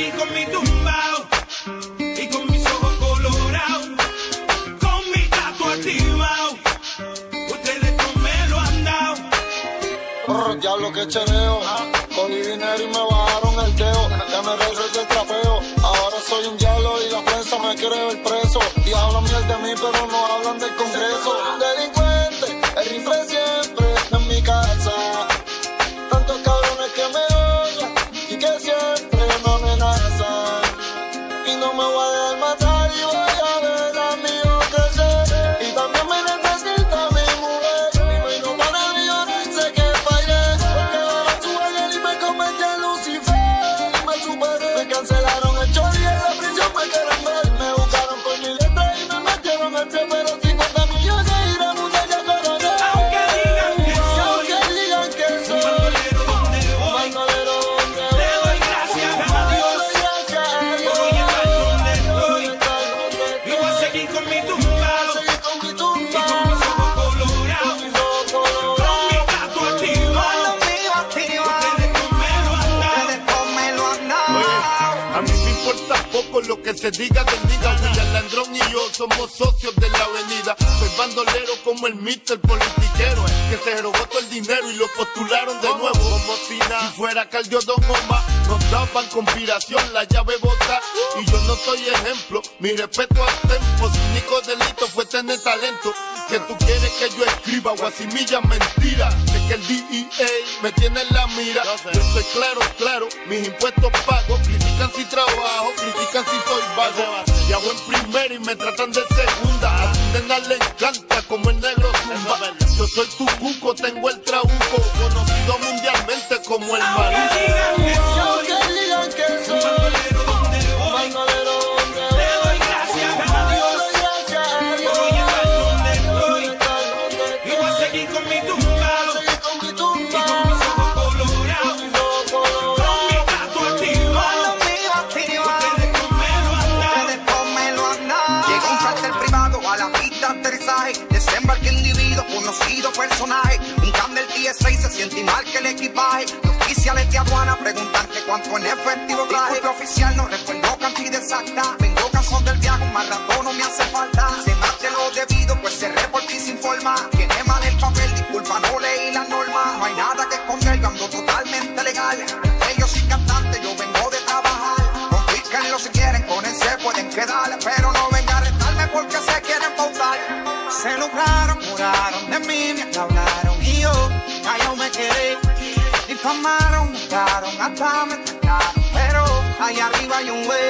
Y voy a seguir con mi tumbao y con mis ojos colorados, con mi gato. Ustedes no me lo han dado. Brr, diablo que chereo. Cogí dinero y me bajaron el dedo. Ya me regresé del trapeo. Ahora soy un diablo y la prensa me quiere ver preso. Y hablan miel de mí, pero no hablan del Congreso. Delincuente, el rifle diga del diga. William Landrón y yo somos socios de la avenida. Soy bandolero como el mister politiquero que se robó todo el dinero y lo postularon de nuevo. Como si nada, fuera Caldiodón o más, nos daban conspiración, la llave bota. Y yo no soy ejemplo, mi respeto al tempo. Su único delito fue tener talento. Que tú quieres que yo escriba guasimilla mentira. De que el DEA me tiene en la mira. Yo estoy claro, claro, mis impuestos pago. Critican si trabajo, critican si soy vago. Y hago en primera y me tratan de segunda. A nena le encanta como el negro zumba. Yo soy tu cuco, tengo el trabuco. Conocido mundialmente como el Aunque Mal que el equipaje. Los oficiales de aduana preguntan que cuánto en efectivo traje. Disculpe oficial, no recuerdo cantidad exacta. Vengo cansado del viaje, un rato no me hace falta. Se marche lo debido, pues se reporte y se informa. Tiene mal el papel, disculpa, no leí la norma. No hay nada que esconder, yo ando totalmente legal. Yo soy cantante, yo vengo de trabajar. Confísquenlo si quieren, con él se pueden quedar. Pero no venga a retarme porque se quieren pautar. Se lucraron, juraron de mí, me hablaron. Y yo, callado me quedé. Difamaron, buscaron, hasta me atacaron. Pero allá arriba hay un güey.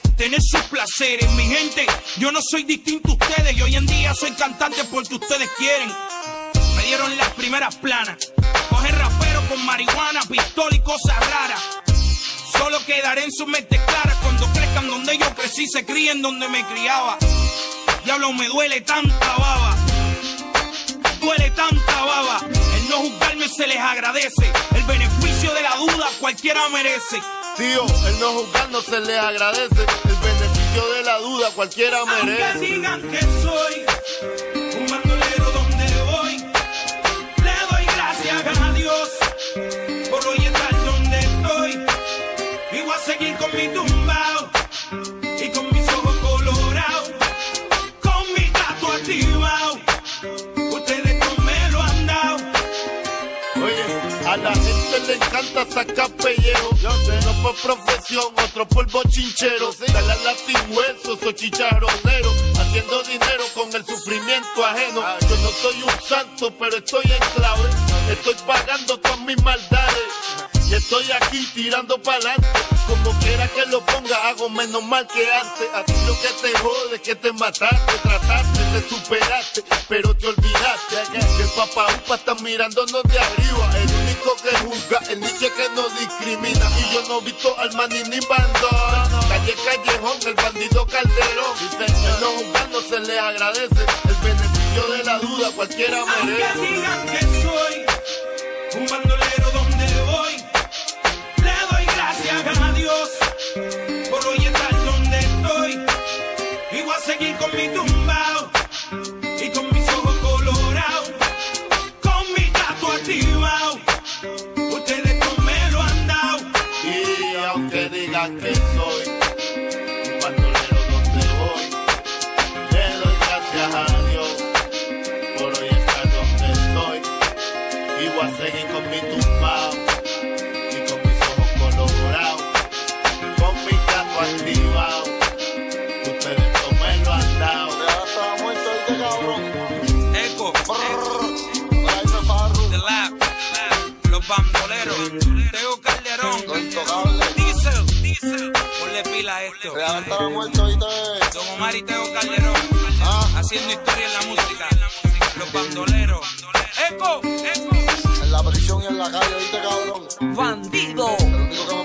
tener sus placeres. Mi gente, yo no soy distinto a ustedes y hoy en día soy cantante porque ustedes quieren. Me dieron las primeras planas. Coger rapero con marihuana, pistola y cosas raras. Solo quedaré en su mente clara cuando crezcan donde yo crecí, se críen donde me criaba. Diablo, me duele tanta baba. Duele tanta baba. El no juzgarme se les agradece. El beneficio de la duda cualquiera merece. Tío, el no juzgar no se le agradece. El beneficio de la duda cualquiera Aunque merece. digan que soy le encanta sacar pellejo. Yo sé, no por profesión, otro por bochinchero. Dale a la sin huesos o chicharronero. Haciendo dinero con el sufrimiento ajeno. Yo no soy un santo, pero estoy en clave. Estoy pagando todas mis maldades. Y estoy aquí tirando pa'lante. Como quiera que lo ponga, hago menos mal que antes. A ti lo que te jode que te mataste, trataste, te superaste, pero te olvidaste. Que el papá upa está mirándonos de arriba. El único que juzga, el niche que no discrimina. Y yo no he visto al maní ni bandón. Calle Callejón, el bandido Calderón. Dice, él no juzgando se le agradece. El beneficio de la duda cualquiera Aunque merece. digan que soy un bandolero donde voy, le doy gracias a Dios pila esto. Muerto, ¿viste? Don Omar y Teo Calderón, Ah. haciendo historia en la música. Los Bandoleros, Eco, Eco, En la prisión y en la calle, ¿viste, cabrón? Bandido.